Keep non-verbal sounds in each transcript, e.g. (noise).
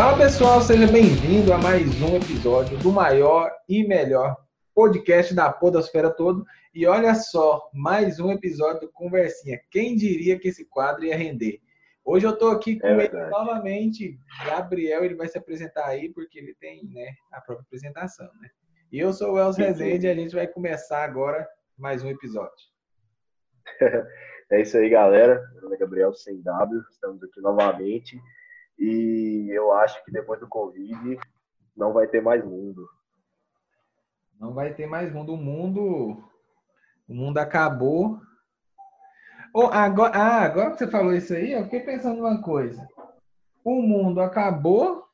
Fala pessoal, seja bem-vindo a mais um episódio do maior e melhor podcast da Podosfera todo. E olha só, mais um episódio do Conversinha. Quem diria que esse quadro ia render? Hoje eu tô aqui com É ele novamente, Gabriel, ele vai se apresentar aí porque ele tem, né, a própria apresentação, né? E eu sou o sim. Rezende e a gente vai começar agora mais um episódio. (laughs) É isso aí, galera. Meu nome é Gabriel Sem W, estamos aqui novamente. E eu acho que depois do Covid não vai ter mais mundo. Não vai ter mais mundo. O mundo, o mundo acabou. Oh, agora, ah, agora que você falou isso aí, eu fiquei pensando uma coisa. O mundo acabou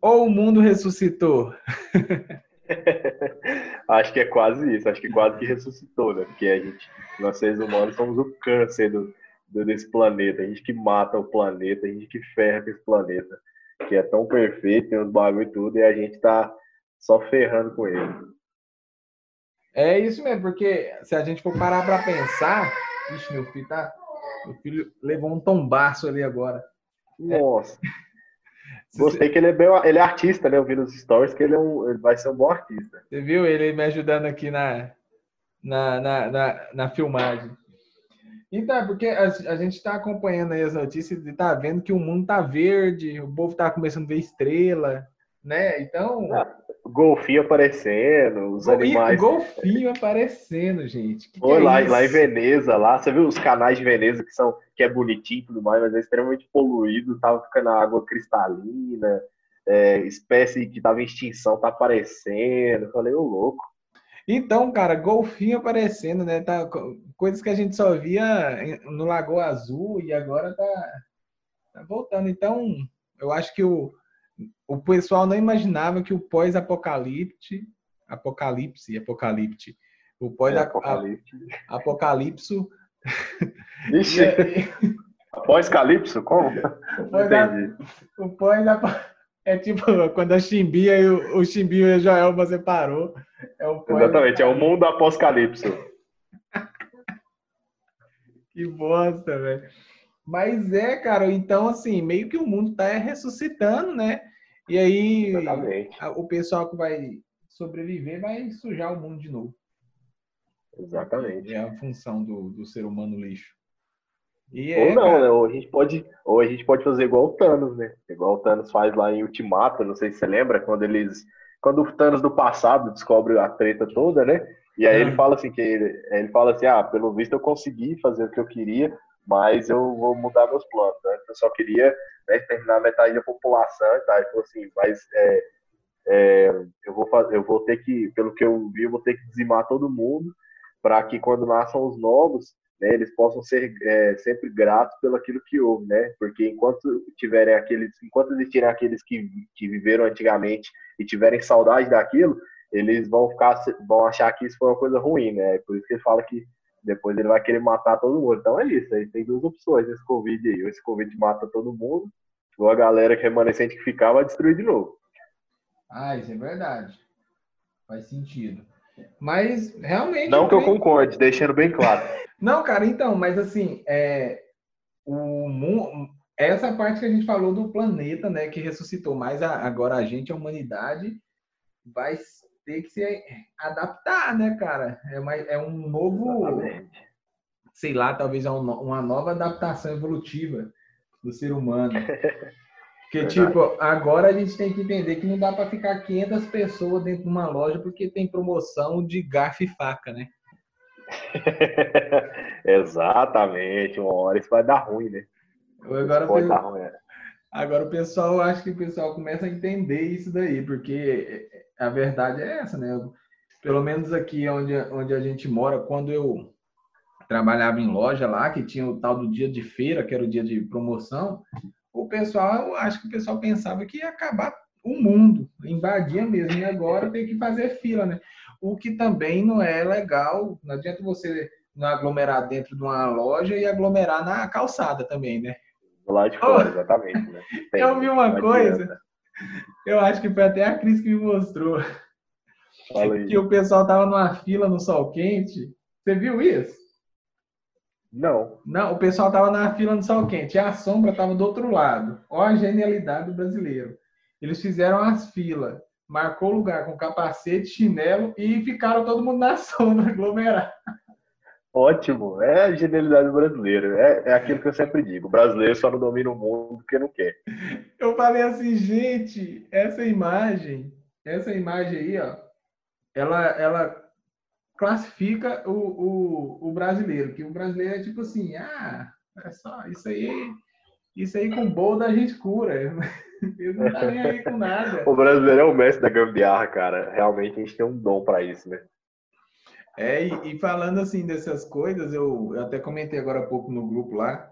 ou o mundo ressuscitou? (laughs) acho que é quase isso, acho que quase que ressuscitou, né? Porque a gente, nós seres humanos, somos o câncer do- desse planeta. A gente que mata o planeta, a gente que ferra com esse planeta, que é tão perfeito, tem os bagulho e tudo, e a gente tá só ferrando com ele. É isso mesmo, porque se a gente for parar para pensar, Ixi, meu filho tá, meu filho levou um tombaço ali agora. Nossa. (laughs) Se Gostei que ele é, bem, ele é artista, né? Eu vi nos stories que ele, é um, ele vai ser um bom artista. Você viu ele me ajudando aqui na, na, na, na, na filmagem. Então, é porque a, a gente está acompanhando aí as notícias e tá vendo que o mundo tá verde, o povo tá começando a ver estrela, né? Então, Golfinho aparecendo, os e animais. golfinho aparecendo, gente. Que que Foi é lá, isso? lá em Veneza, lá, você viu os canais de Veneza que são que é bonitinho e tudo mais, mas é extremamente poluído, tava ficando água cristalina, é, espécie que tava em extinção tá aparecendo. Eu falei, ô louco. Então, cara, golfinho aparecendo, né? Tá, co- coisas que a gente só via no Lagoa Azul e agora tá, tá voltando. Então, eu acho que o, o pessoal não imaginava que o pós-apocalipse, apocalipse, apocalipse, o É, apocalipse. pós-apocalipse, (laughs) Ixi, após Calypso? Como? O pós é tipo (laughs) quando a Chimbia e o, o Chimbinho e o Joelma separou. É o Exatamente, é o mundo após Calypso. (laughs) Que bosta, velho. Mas é, cara, então assim, meio que o mundo tá ressuscitando, né? E aí Exatamente. o pessoal que vai sobreviver vai sujar o mundo de novo. Exatamente. É a função do, do ser humano lixo. E Ou é, não, cara, né? Ou a gente pode, ou a gente pode fazer igual o Thanos, né? Igual o Thanos faz lá em Ultimato, não sei se você lembra, quando eles. Quando o Thanos do passado descobre a treta toda, né? E aí ele fala assim que ele, ele fala assim, ah, pelo visto eu consegui fazer o que eu queria, mas eu vou mudar meus planos. Né? Eu só queria né, exterminar metade da população e tal. Ele falou assim, mas é, é, eu, vou fazer, eu vou ter que, pelo que eu vi, eu vou ter que dizimar todo mundo para que quando nasçam os novos, né, eles possam ser é, sempre gratos pelo aquilo que houve, né? Porque enquanto tiverem aqueles, enquanto existirem aqueles que, que viveram antigamente e tiverem saudade daquilo, eles vão ficar, vão achar que isso foi uma coisa ruim, né? Por isso que ele fala que depois ele vai querer matar todo mundo. Então é isso, aí tem duas opções nesse Covid aí. Ou esse Covid mata todo mundo, ou a galera que é remanescente que ficar vai destruir de novo. Ah, isso é verdade. Faz sentido. Mas realmente. Não que eu concorde, deixando bem claro. Não, cara, então, mas assim, é, o, mu- essa parte que a gente falou do planeta, né, que ressuscitou, mas a- agora a gente, a humanidade, vai ter que se adaptar, né, cara? É, uma, é um novo, Exatamente. sei lá, talvez é um uma nova adaptação evolutiva do ser humano. (laughs) Porque, Verdade. tipo, agora a gente tem que entender que não dá para ficar 500 pessoas dentro de uma loja porque tem promoção de garfo e faca, né? (laughs) Exatamente, uma hora isso vai dar ruim, né? Agora, Pode dar ruim. é. Agora o pessoal, acho que o pessoal começa a entender isso daí, porque a verdade é essa, né? Pelo menos aqui onde, onde a gente mora, quando eu trabalhava em loja lá, que tinha o tal do dia de feira, que era o dia de promoção, o pessoal, eu acho que o pessoal pensava que ia acabar o mundo, invadia mesmo, e agora tem que fazer fila, né? O que também não é legal, não adianta você não aglomerar dentro de uma loja e aglomerar na calçada também, né? Do lado de fora, exatamente. Né? Tem- (laughs) Eu vi uma coisa, adianta. eu acho que foi até a Cris que me mostrou, que o pessoal tava numa fila no sol quente. Você viu isso? Não. Não, o pessoal tava na fila no sol quente e a sombra tava do outro lado. Olha a genialidade do brasileiro. Eles fizeram as filas, marcou lugar com capacete, chinelo e ficaram todo mundo na (laughs) sombra, aglomerado. Ótimo, é a genialidade brasileira. É, é aquilo que eu sempre digo: o brasileiro só não domina o mundo porque não quer. Eu falei assim, gente, essa imagem, essa imagem aí, ó, ela, ela classifica o, o, o brasileiro, que o brasileiro é tipo assim, ah, é só isso aí, isso aí com bolda a gente cura. (laughs) Ele não tá nem aí com nada. o brasileiro é o mestre da gambiarra, cara. Realmente a gente tem um dom para isso, né? É, e, e, falando assim dessas coisas, eu, eu, até comentei agora há pouco no grupo lá,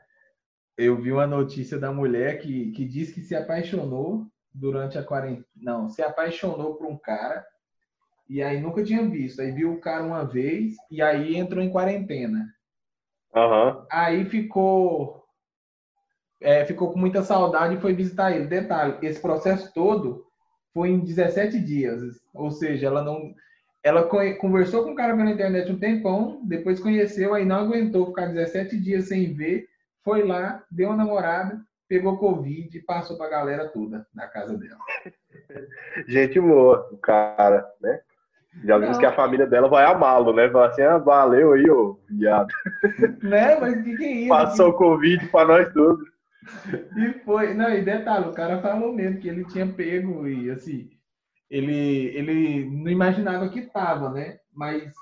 eu vi uma notícia da mulher que, que diz que se apaixonou durante a quarentena. Não, se apaixonou por um cara e aí nunca tinha visto. Aí viu o cara uma vez e aí entrou em quarentena. Uhum. Aí ficou. É, ficou com muita saudade e foi visitar ele. Detalhe, esse processo todo foi em 17 dias. Ou seja, ela não ela conversou com o cara pela internet um tempão, depois conheceu, aí não aguentou ficar 17 dias sem ver, foi lá, deu uma namorada, pegou Covid e passou pra galera toda na casa dela. (laughs) Gente boa, o cara, né? Já vimos que a família dela vai amá-lo, né? Vai assim, ah, valeu aí, ô viado. (laughs) Né? Mas o que, que é isso? Passou o Covid pra nós todos. E foi, não, e detalhe, o cara falou mesmo que ele tinha pego e assim, ele, ele não imaginava que estava, né? Mas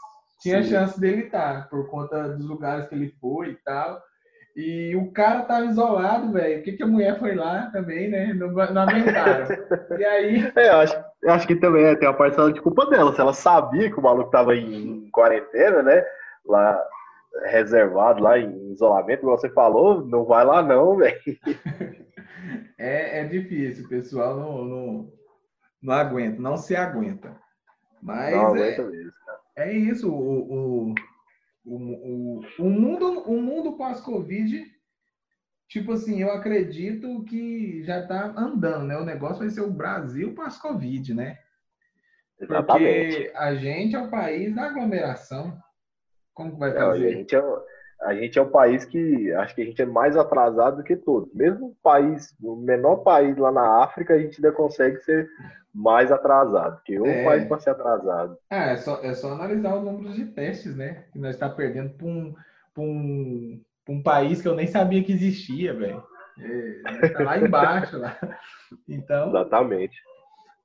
tinha Sim. chance dele estar, tá, por conta dos lugares que ele foi e tal. E o cara tava isolado, velho. O que, que a mulher foi lá também, né? Não, não aguentaram. (laughs) e aí. É, eu acho, eu acho que também é, tem uma parcela de culpa dela. Se ela sabia que o maluco tava em, em quarentena, né? Lá reservado, lá em isolamento, como você falou, não vai lá não, velho. (laughs) é, é difícil, o pessoal não, não não aguenta, não se aguenta. Mas não aguenta é, mesmo, é isso, o, o, o, o, o mundo, o mundo pós-Covid, tipo assim, eu acredito que já está andando, né? O negócio vai ser o Brasil pós-Covid, né? Exatamente. Porque a gente é o país da aglomeração. Como vai fazer? É, a, gente é, a gente é o país que acho que a gente é mais atrasado do que todos. Mesmo o país, o menor país lá na África, a gente ainda consegue ser mais atrasado, que o é... país para ser atrasado. Ah, é só, é só analisar o número de testes, né? Que nós está perdendo para um, um, um país que eu nem sabia que existia, velho. É, tá lá embaixo, lá. Então. Exatamente.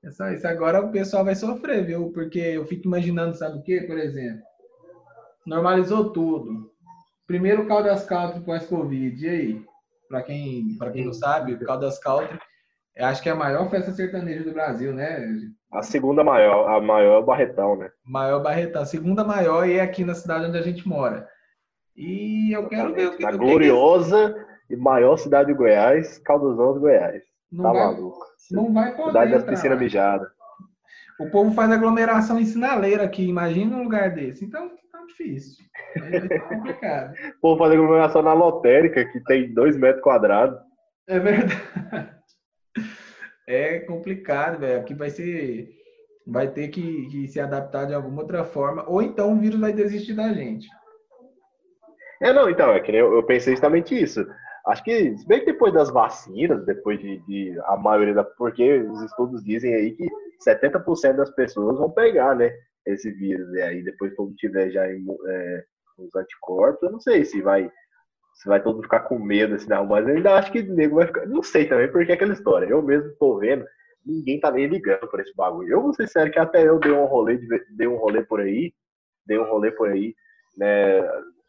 É só isso. Agora o pessoal vai sofrer, viu? Porque eu fico imaginando, sabe o quê? Por exemplo, normalizou tudo. Primeiro o Caldas Country pós-Covid. E aí? Para quem, quem não sabe, o Caldas Country acho que é a maior festa sertaneja do Brasil, né? A segunda maior, a maior é o Barretão, né? Maior Barretão, a segunda maior e é aqui na cidade onde a gente mora. E eu quero ver o que... Na gloriosa que... e maior cidade de Goiás, Calduzão de Goiás. Não tá vai, maluco. Não vai poder Cidade das piscinas mijadas. O povo faz aglomeração em sinaleira aqui, imagina um lugar desse. Então, difícil. É complicado. (laughs) o povo faz aglomeração na lotérica, que tem dois metros quadrados. É verdade é complicado, velho. Aqui vai ser. Vai ter que, que, se adaptar de alguma outra forma, ou então o vírus vai desistir da gente. É, não, então, é que eu, eu pensei justamente isso. Acho que, se bem que depois das vacinas, depois de, de, a maioria da. Porque os estudos dizem aí que 70% das pessoas vão pegar, né? Esse vírus. E aí, depois, quando tiver já é, os anticorpos, eu não sei se vai você vai todo mundo ficar com medo, assim, não, mas eu ainda acho que o nego vai ficar. Não sei também porque é aquela história. Eu mesmo tô vendo, ninguém tá nem ligando por esse bagulho. Eu vou ser sério que até eu dei um rolê, dei um rolê por aí, dei um rolê por aí, né?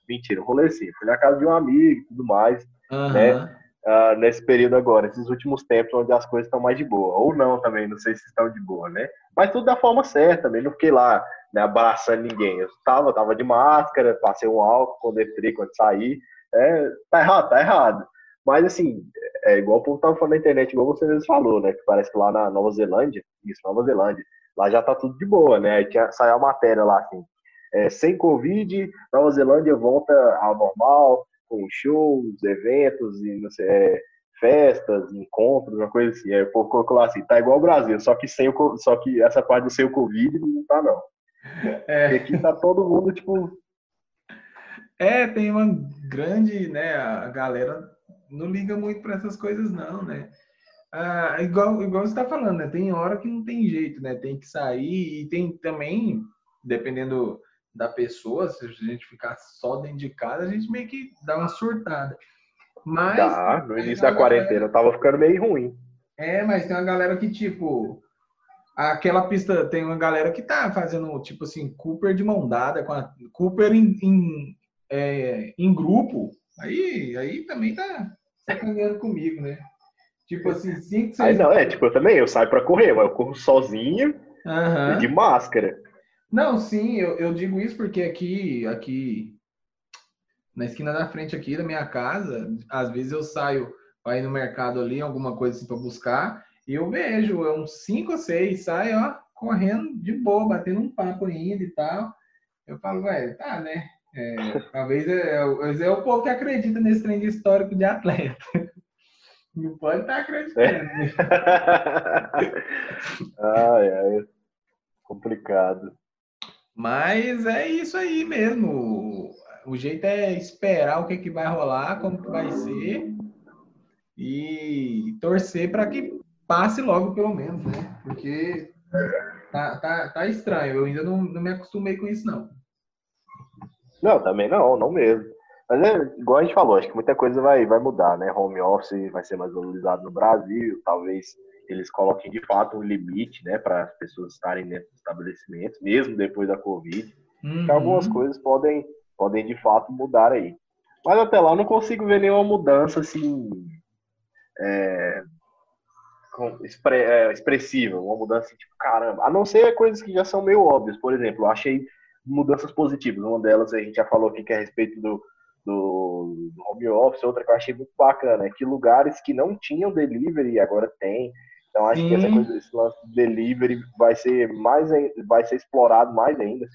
Mentira, um rolê sim. Fui na casa de um amigo e tudo mais, uhum. né? Uh, nesse período agora, esses últimos tempos onde as coisas estão mais de boa. Ou não também, não sei se estão de boa, né? Mas tudo da forma certa, também não fiquei lá né, abraçando ninguém. Eu tava, tava de máscara, passei um álcool quando entrei, quando saí, é, tá errado, tá errado. Mas assim, é igual o povo tava falando na internet, igual você mesmo falou, né? Que parece que lá na Nova Zelândia, isso, Nova Zelândia, lá já tá tudo de boa, né? Aí tinha, saiu a matéria lá assim, é, sem Covid, Nova Zelândia volta ao normal, com shows, eventos e não sei, é, festas, encontros, uma coisa assim. Aí o povo colocou lá assim, tá igual o Brasil, só que sem o, só que essa parte do sem o Covid não tá não. É. E aqui tá todo mundo, tipo, É, tem uma grande, né? A galera não liga muito para essas coisas, não, né? Ah, igual, igual você está falando, né? Tem hora que não tem jeito, né? Tem que sair e tem também, dependendo da pessoa, se a gente ficar só dentro de casa, a gente meio que dá uma surtada. Mas. Dá, no início da quarentena eu tava ficando meio ruim. É, mas tem uma galera que, tipo, aquela pista, tem uma galera que tá fazendo, tipo assim, Cooper de mão dada, com a Cooper em, em, é, em grupo, aí, aí também tá sacaneando comigo, né? Tipo assim, cinco, seis... Aí não, é, tipo, eu também, eu saio pra correr, mas eu corro sozinho uhum. e de máscara. Não, sim, eu, eu digo isso porque aqui, aqui, na esquina da frente aqui da minha casa, às vezes eu saio para ir no mercado ali, alguma coisa assim para buscar, e eu vejo, é uns cinco ou seis, sai, ó, correndo de boa, batendo um papo ainda e tal. Eu falo, velho, tá, né? É, (laughs) talvez é, é, é o povo que acredita nesse trem de histórico de atleta. (laughs) Não pode estar tá acreditando. (laughs) ai, ai. Complicado. Mas é isso aí mesmo. O jeito é esperar o que, que vai rolar, como que vai ser e torcer para que passe logo, pelo menos, né? Porque tá, tá, tá estranho. Eu ainda não, não me acostumei com isso, não. Não, também não, não mesmo. Mas é igual a gente falou, acho que muita coisa vai, vai mudar, né? Home office vai ser mais valorizado no Brasil, talvez eles coloquem de fato um limite, né, para as pessoas estarem dentro do estabelecimento, mesmo depois da Covid. Uhum. Então, algumas coisas podem, podem de fato mudar aí. Mas até lá eu não consigo ver nenhuma mudança assim é, expre, é, expressiva, uma mudança assim, tipo, caramba. A não ser coisas que já são meio óbvias. Por exemplo, eu achei mudanças positivas. Uma delas a gente já falou aqui que é a respeito do, do, do home office, outra que eu achei muito bacana, é que lugares que não tinham delivery agora tem. Então acho Sim. que essa coisa, esse lance de delivery vai ser mais vai ser explorado mais ainda.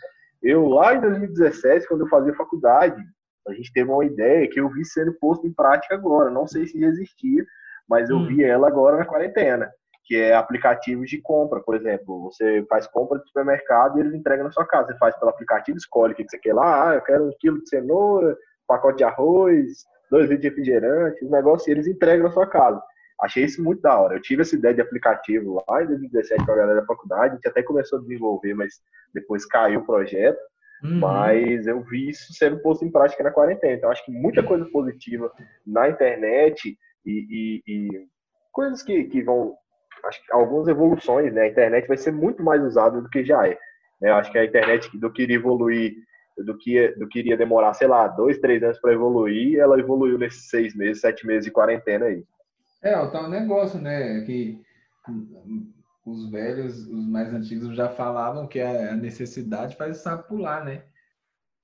Eu lá em 2017, quando eu fazia faculdade, a gente teve uma ideia que eu vi sendo posto em prática agora. Não sei se existia, mas eu hum. vi ela agora na quarentena, que é aplicativos de compra, por exemplo. Você faz compra de supermercado e eles entregam na sua casa. Você faz pelo aplicativo, escolhe o que você quer lá. Ah, eu quero um quilo de cenoura, pacote de arroz, dois litros de refrigerante, os negócios, e eles entregam na sua casa. Achei isso muito da hora. Eu tive essa ideia de aplicativo lá em 2017 com a galera da faculdade, a gente até começou a desenvolver, mas depois caiu o projeto. Uhum. Mas eu vi isso sendo posto em prática na quarentena. Então, acho que muita coisa positiva na internet e, e, e coisas que, que vão. Acho que algumas evoluções, né? A internet vai ser muito mais usada do que já é. Né? Acho que a internet do que iria evoluir, do que, do que iria demorar, sei lá, dois, três anos para evoluir, ela evoluiu nesses seis meses, sete meses de quarentena aí. É, o tal negócio, né? Que os velhos, os mais antigos já falavam que a necessidade faz o sapo pular, né?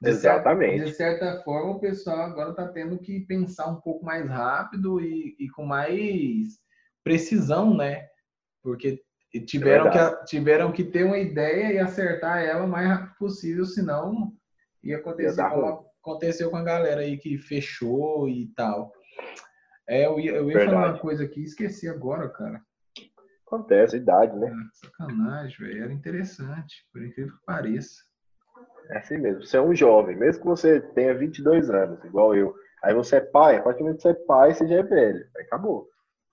De Exatamente. Certa, de certa forma, o pessoal agora está tendo que pensar um pouco mais rápido e, e com mais precisão, né? Porque tiveram, é que, tiveram que ter uma ideia e acertar ela o mais rápido possível, senão ia acontecer como aconteceu com a galera aí que fechou e tal. É, eu ia, eu ia falar uma coisa aqui esqueci agora, cara. Acontece, idade, né? É, sacanagem, velho. Era interessante, por incrível que pareça. É assim mesmo. Você é um jovem, mesmo que você tenha 22 anos, igual eu. Aí você é pai, a partir do momento que você é pai, você já é velho. Aí acabou.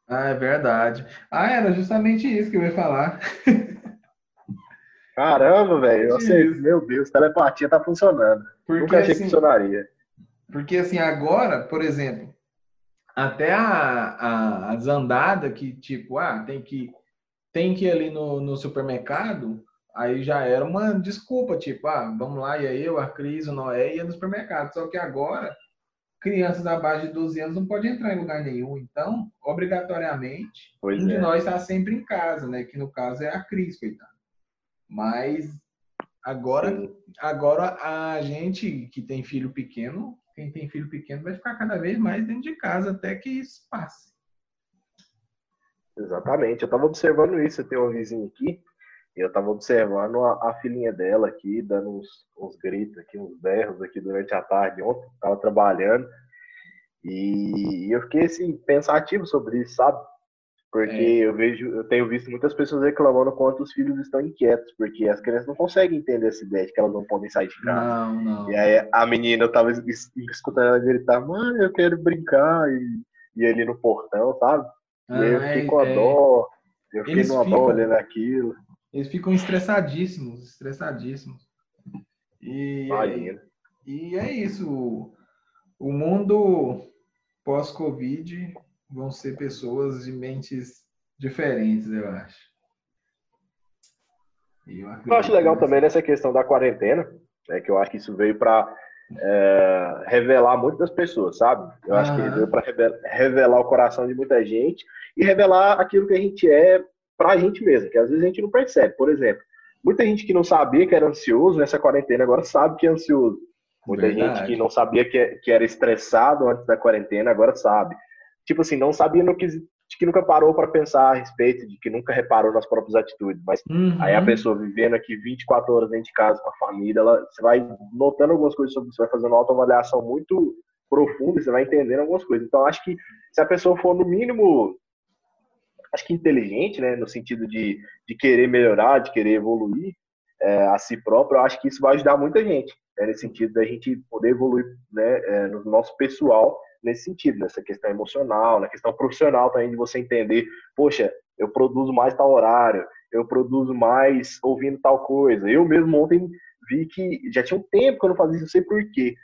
Ah, é verdade. Ah, era justamente isso que eu ia falar. (laughs) Caramba, velho. Meu Deus, telepatia tá funcionando. Porque, Nunca achei assim, que funcionaria. Porque assim, agora, por exemplo, até a, a, a desandada que, tipo, ah, tem que, tem que ir ali no, no supermercado, aí já era uma desculpa, tipo, ah, vamos lá, e aí eu, a Cris, o Noé ia no supermercado. Só que agora, crianças abaixo de 12 anos não podem entrar em lugar nenhum. Então, obrigatoriamente, pois um é. de nós está sempre em casa, né? Que no caso é a Cris, coitada. Mas agora, agora a gente que tem filho pequeno quem tem filho pequeno vai ficar cada vez mais dentro de casa até que isso passe. Exatamente. Eu estava observando isso. Eu tenho uma vizinha aqui e eu estava observando a, a, filhinha dela aqui, dando uns, uns, gritos aqui, uns berros aqui durante a tarde. Ontem estava trabalhando e eu fiquei assim, pensativo sobre isso, sabe? Porque é. eu vejo, eu tenho visto muitas pessoas reclamando quanto os filhos estão inquietos, porque as crianças não conseguem entender essa ideia de que elas não podem sair de casa. Não, não. E aí a menina, eu tava escutando ela gritar, mãe, eu quero brincar, e, e ali no portão, sabe? E aí eu fiquei com a é. dó, eu fiquei eles numa ficam, dó olhando aquilo. Eles ficam estressadíssimos, estressadíssimos. E, Imagina. e é isso. O mundo pós-Covid vão ser pessoas de mentes diferentes, eu acho. Eu, eu, acho legal também nessa questão da quarentena, né, que eu acho que isso veio para é, revelar muitas pessoas, sabe? Eu acho que veio para revelar o coração de muita gente e revelar aquilo que a gente é para a gente mesmo, que às vezes a gente não percebe. Por exemplo, muita gente que não sabia que era ansioso nessa quarentena agora sabe que é ansioso. Muita Verdade. gente que não sabia que, que era estressado antes da quarentena agora sabe tipo assim, não sabia no que, que nunca parou para pensar a respeito, de que nunca reparou nas próprias atitudes. Mas uhum. aí a pessoa vivendo aqui 24 horas dentro de casa com a família, ela, você vai notando algumas coisas sobre você vai fazendo uma autoavaliação muito profunda, você vai entendendo algumas coisas. Então, acho que se a pessoa for, no mínimo, acho que inteligente, né, no sentido de, de querer melhorar, de querer evoluir é, a si próprio, eu acho que isso vai ajudar muita gente, né, nesse sentido da gente poder evoluir né, é, no nosso pessoal nesse sentido, nessa questão emocional, na questão profissional também, de você entender, poxa, eu produzo mais tal horário, eu produzo mais ouvindo tal coisa. Eu mesmo ontem vi que já tinha um tempo que eu não fazia isso, não sei porquê,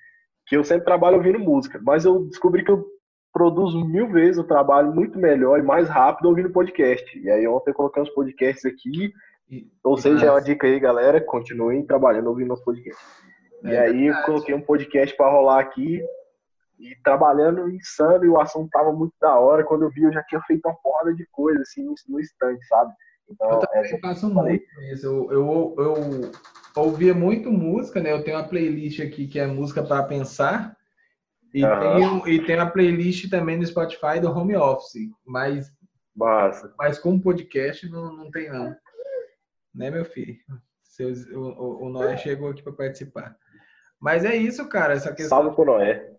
que eu sempre trabalho ouvindo música, mas eu descobri que eu produzo mil vezes o trabalho muito melhor e mais rápido ouvindo podcast. E aí ontem eu coloquei uns podcasts aqui, ou seja, é uma dica aí, galera, continuem trabalhando ouvindo nosso podcast. É e aí eu coloquei um podcast para rolar aqui, e trabalhando insano, e o assunto tava muito da hora. Quando eu vi, eu já tinha feito uma porrada de coisa, assim, no instante, sabe? Então, eu também faço muito isso. Eu, eu, eu ouvia muito música, né? Eu tenho uma playlist aqui que é música para pensar. E, uhum. tenho, e tem a playlist também no Spotify do Home Office. Mas, Massa. mas com podcast não, não tem, não. Né, meu filho? Seus, o, o, o Noé chegou aqui para participar. Mas é isso, cara. Essa questão. Salve pro Noé.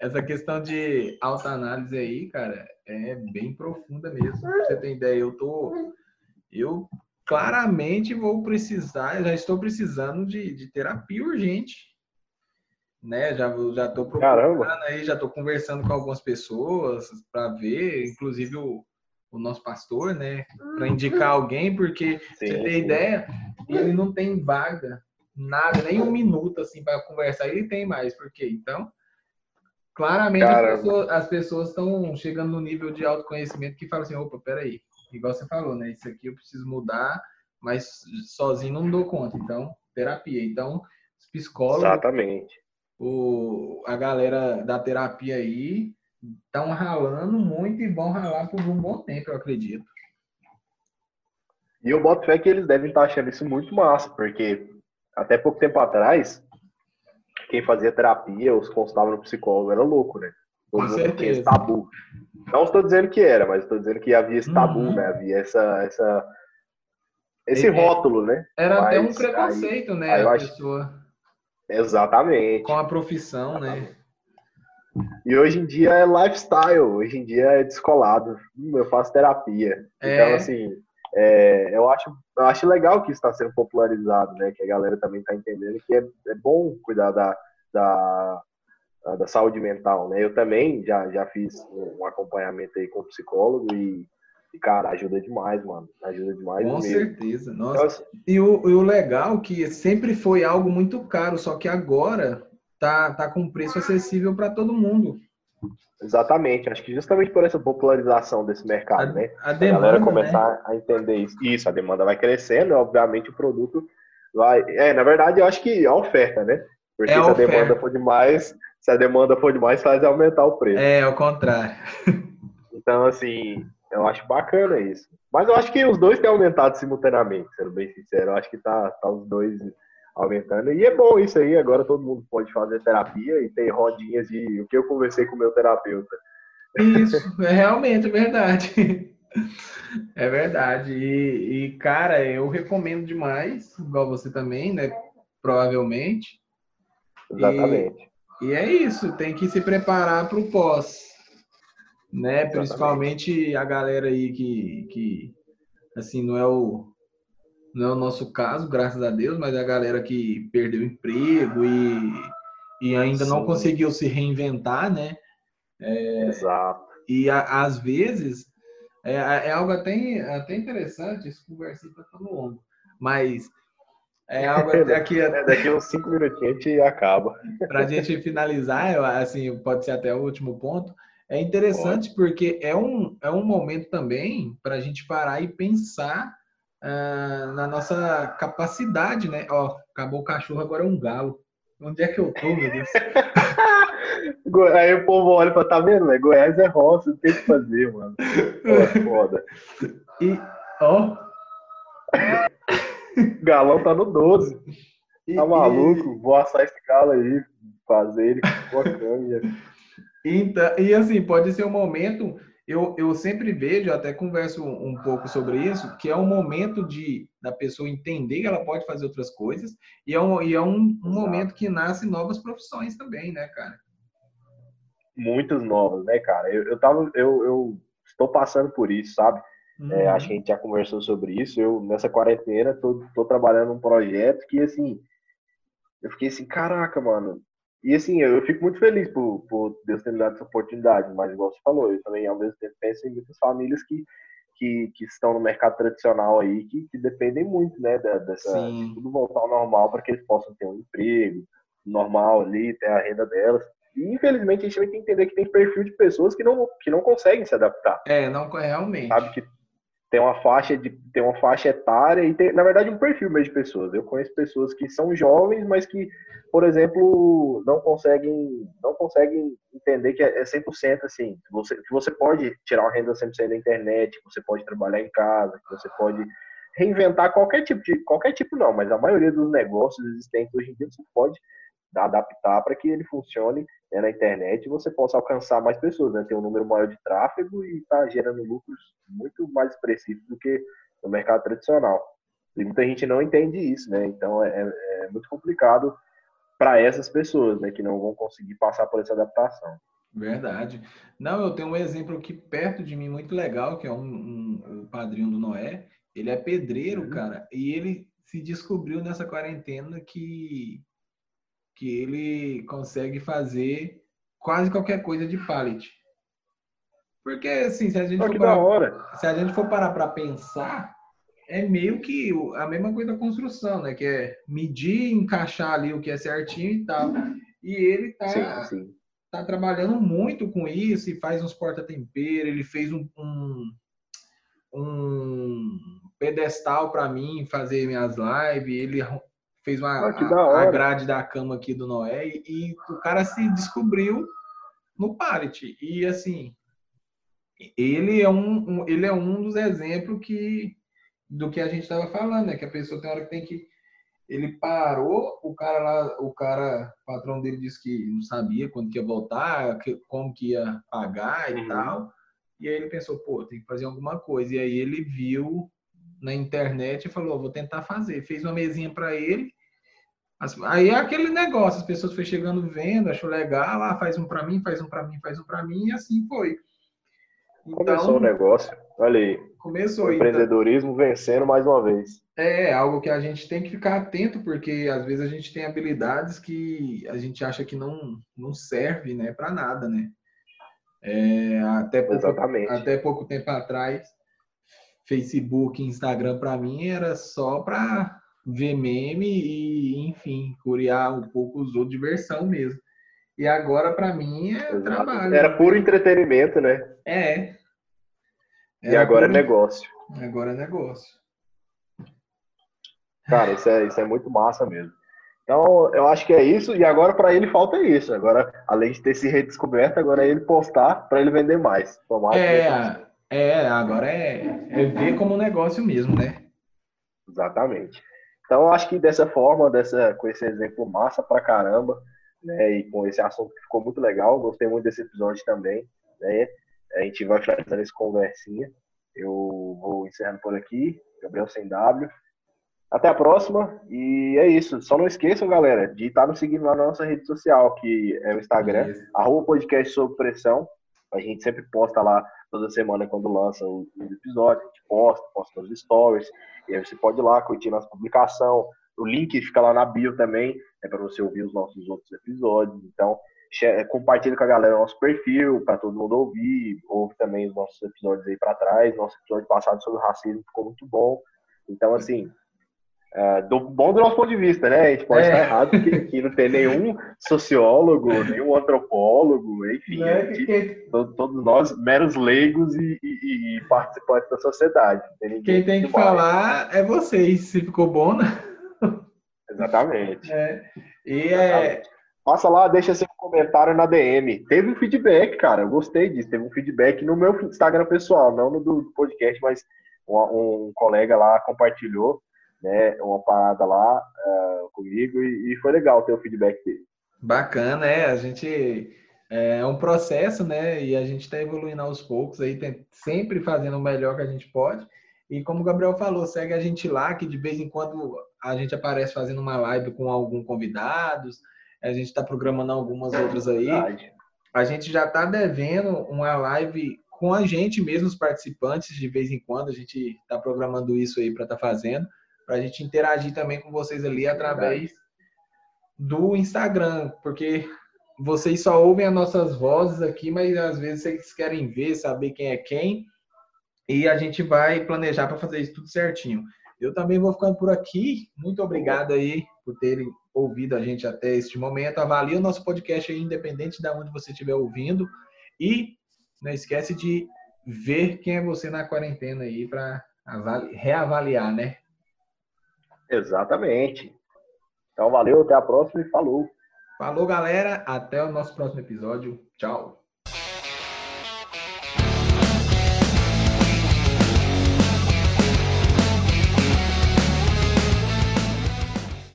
Essa questão de autoanálise aí, cara, é bem profunda mesmo. Pra você tem ideia, eu tô. Eu claramente vou precisar, já estou precisando de, de terapia urgente. Né? Já, já tô procurando Caramba. aí, já tô conversando com algumas pessoas para ver, inclusive o, o nosso pastor, né? Para indicar alguém, porque sim, você tem ideia, ele não tem vaga, nada, nem um minuto assim para conversar. Ele tem mais, porque então Claramente as pessoas, estão chegando no nível de autoconhecimento que falam assim, opa, peraí, igual você falou, né? Isso aqui eu preciso mudar, mas sozinho não dou conta. Então, terapia. Então, os psicólogos. Exatamente. O, a galera da terapia aí estão ralando muito e vão ralar por um bom tempo, eu acredito. E eu boto fé que eles devem estar achando isso muito massa, porque até pouco tempo atrás, quem fazia terapia, os consultava no psicólogo, era louco, né? Todo Com esse tabu. Não estou dizendo que era, mas estou dizendo que havia esse tabu, uhum. né? Havia essa, essa, esse é, rótulo, né? Era mas, até um preconceito, aí, né? Aí a acho... pessoa. Exatamente. Com a profissão, né? E hoje em dia é lifestyle, hoje em dia é descolado. Hum, eu faço terapia. É. Então, assim, é, eu, acho, eu acho legal que isso está sendo popularizado, né? Que a galera também está entendendo que é, é bom cuidar da, da, da saúde mental, né? Eu também já, já fiz um acompanhamento aí com psicólogo e, e cara, ajuda demais, mano. Ajuda demais Com mesmo. certeza, nossa. Então, assim, e, o, e o legal é que sempre foi algo muito caro, só que agora tá, tá com preço acessível para todo mundo. Exatamente, acho que justamente por essa popularização desse mercado, a, né? A, demanda, a galera começar né? a entender isso. Isso, a demanda vai crescendo, obviamente o produto vai. É, na verdade, eu acho que a oferta, né? Porque é se a, demanda for demais, se a demanda for demais, faz aumentar o preço. É, ao contrário. (laughs) Então, assim, eu acho bacana isso. Mas eu acho que os dois têm aumentado simultaneamente, sendo bem sincero. Eu acho que tá, tá os dois aumentando. E é bom isso aí, agora todo mundo pode fazer terapia e tem rodinhas de o que eu conversei com o meu terapeuta. Isso, é realmente verdade. É verdade. E, e, cara, eu recomendo demais, igual você também, né? Provavelmente. Exatamente. E, e é isso, tem que se preparar para o pós. né? Principalmente a galera aí que, que assim, não é o não é o nosso caso, graças a Deus, mas a galera que perdeu emprego e, e ainda Sim. não conseguiu se reinventar, né? É, Exato. E a, às vezes é, é, algo até, até interessante, esse conversinho tá tão longo, mas é (laughs) algo até que... é, daqui uns cinco minutinhos a gente acaba. (laughs) Para a gente finalizar, assim, pode ser até o último ponto, é interessante pode. porque é um, é um momento também para a gente parar e pensar uh, na nossa capacidade, né? Ó, acabou o cachorro, agora é um galo. Onde é que eu tô, meu Deus? (laughs) Aí o povo olha e fala, tá vendo, né? Goiás é roça, não tem o que fazer, mano. É foda. E, ó. O galão tá no 12. Tá maluco? E... Vou assar esse galo aí, fazer ele com a câmera. Então, e assim, pode ser um momento eu, eu sempre vejo, até converso um pouco sobre isso, que é um momento de da pessoa entender que ela pode fazer outras coisas e é um, e é um, um momento que nasce novas profissões também, né, cara? Muitas novas, né, cara? Eu, eu, tava, eu, eu estou passando por isso, sabe? É, uhum. É, acho que a gente já conversou sobre isso. Eu, nessa quarentena, tô, tô trabalhando um projeto que, assim, eu fiquei assim, caraca, mano, e assim, eu, fico muito feliz por, por Deus ter me dado essa oportunidade, mas igual você falou, eu também ao mesmo tempo penso em muitas famílias que, que, que estão no mercado tradicional aí, que, que dependem muito, né, da, dessa, de tudo voltar ao normal para que eles possam ter um emprego normal ali, ter a renda delas. E infelizmente a gente tem que entender que tem perfil de pessoas que não, que não conseguem se adaptar. É, não realmente. Sabe que tem uma faixa de tem uma faixa etária e tem, na verdade, um perfil mesmo de pessoas. Eu conheço pessoas que são jovens, mas que, por exemplo, não conseguem não conseguem entender que é 100% assim, que você, que você pode tirar uma renda 100% da internet, que você pode trabalhar em casa, que você pode reinventar qualquer tipo de qualquer tipo não, mas a maioria dos negócios existentes hoje em dia você pode adaptar para que ele funcione né, na internet você possa alcançar mais pessoas, né, ter um número maior de tráfego e estar tá gerando lucros muito mais expressivos do que no mercado tradicional. E muita gente não entende isso, né? Então é, é, é muito complicado para essas pessoas, né, que não vão conseguir passar por essa adaptação. Verdade. Não, eu tenho um exemplo aqui perto de mim muito legal, que é um, um o padrinho do Noé. Ele é pedreiro, uhum. cara, e ele se descobriu nessa quarentena que que ele consegue fazer quase qualquer coisa de pallet. Porque, assim, se a gente, oh, for, parar, se a gente for parar para pensar, é meio que a mesma coisa da construção, né? Que é medir, encaixar ali o que é certinho e tal. E ele tá, sim, sim. tá trabalhando muito com isso e faz uns porta-tempero. Ele fez um, um, um pedestal para mim fazer minhas lives. Ele fez uma, ah, a, a, grade da cama aqui do Noé e, e o cara se descobriu no pallet. E assim, ele é um, um, ele é um dos exemplos que do que a gente estava falando, né? Que a pessoa tem hora que tem que ele parou, o cara lá, o cara, o patrão dele disse que não sabia quando que ia voltar, que, como que ia pagar e uhum. tal. E aí ele pensou, pô, tem que fazer alguma coisa. E aí ele viu na internet e falou, vou tentar fazer. Fez uma mesinha para ele Aí é aquele negócio, as pessoas foram chegando vendo, achou legal, ah, faz um para mim, faz um para mim, faz um para mim, e assim foi. Então, começou o negócio, olha aí. Começou. O então. empreendedorismo então, vencendo mais uma vez. É, algo que a gente tem que ficar atento, porque às vezes a gente tem habilidades que a gente acha que não, não serve né, para nada, né? É, até, pouco, Exatamente. até pouco tempo atrás, Facebook, Instagram, para mim, era só para ver meme e, enfim, curiar um pouco os outros, diversão mesmo. E agora, para mim, é Exato. trabalho. Era puro entretenimento, né? É. Era e agora é puro... é negócio. Agora é negócio. Cara, isso é, isso é muito massa mesmo. Então, eu acho que é isso. E agora, para ele, falta isso. Agora, além de ter se redescoberto, agora é ele postar para ele vender mais. Tomar é, é, agora é, é ver como negócio mesmo, né? Exatamente. Então, acho que dessa forma, dessa, com esse exemplo massa pra caramba, né, e com esse assunto que ficou muito legal, gostei muito desse episódio também, né, a gente vai finalizando esse conversinha. Eu vou encerrando por aqui, Gabriel Sem W. Até a próxima, e é isso. Só não esqueçam, galera, de estar nos seguindo lá na nossa rede social, que é o Instagram, arroba podcast sob pressão. A gente sempre posta lá toda semana quando lança os episódios, a gente posta, posta nos stories, e aí você pode ir lá curtir nossa publicação. O link fica lá na bio também, é para você ouvir os nossos outros episódios. Então, compartilha com a galera o nosso perfil, para todo mundo ouvir. Ouve também os nossos episódios aí para trás. Nosso episódio passado sobre racismo ficou muito bom. Então, assim, é, do bom do nosso ponto de vista, né? A gente pode é. estar errado, porque aqui não tem nenhum sociólogo, nenhum antropólogo, enfim, é, gente, todos nós meros leigos e, e, e participantes da sociedade. Quem tem que falar é vocês, se ficou bom, né? Exatamente. É. E é. Passa lá, deixa seu comentário na DM. Teve um feedback, cara. Eu gostei disso. Teve um feedback no meu Instagram pessoal, não no do podcast, mas um, um colega lá compartilhou né, uma parada lá uh, comigo e, e, foi legal ter o feedback dele. Bacana, é, a gente é um processo, né, e a gente está evoluindo aos poucos aí, tem, sempre fazendo o melhor que a gente pode. E como o Gabriel falou, segue a gente lá, que de vez em quando a gente aparece fazendo uma live com alguns convidados, a gente está programando algumas outras aí. Verdade. A gente já está devendo uma live com a gente mesmo, os participantes, de vez em quando, a gente está programando isso aí para estar tá fazendo para a gente interagir também com vocês ali através do Instagram, porque vocês só ouvem as nossas vozes aqui, mas às vezes vocês querem ver, saber quem é quem, e a gente vai planejar para fazer isso tudo certinho. Eu também vou ficando por aqui. Muito obrigado aí por terem ouvido a gente até este momento. Avalie o nosso podcast aí, independente de onde você estiver ouvindo. E não esquece de ver quem é você na quarentena aí para reavaliar, né? Exatamente. Então, valeu, até a próxima e falou. Falou, galera. Até o nosso próximo episódio. Tchau.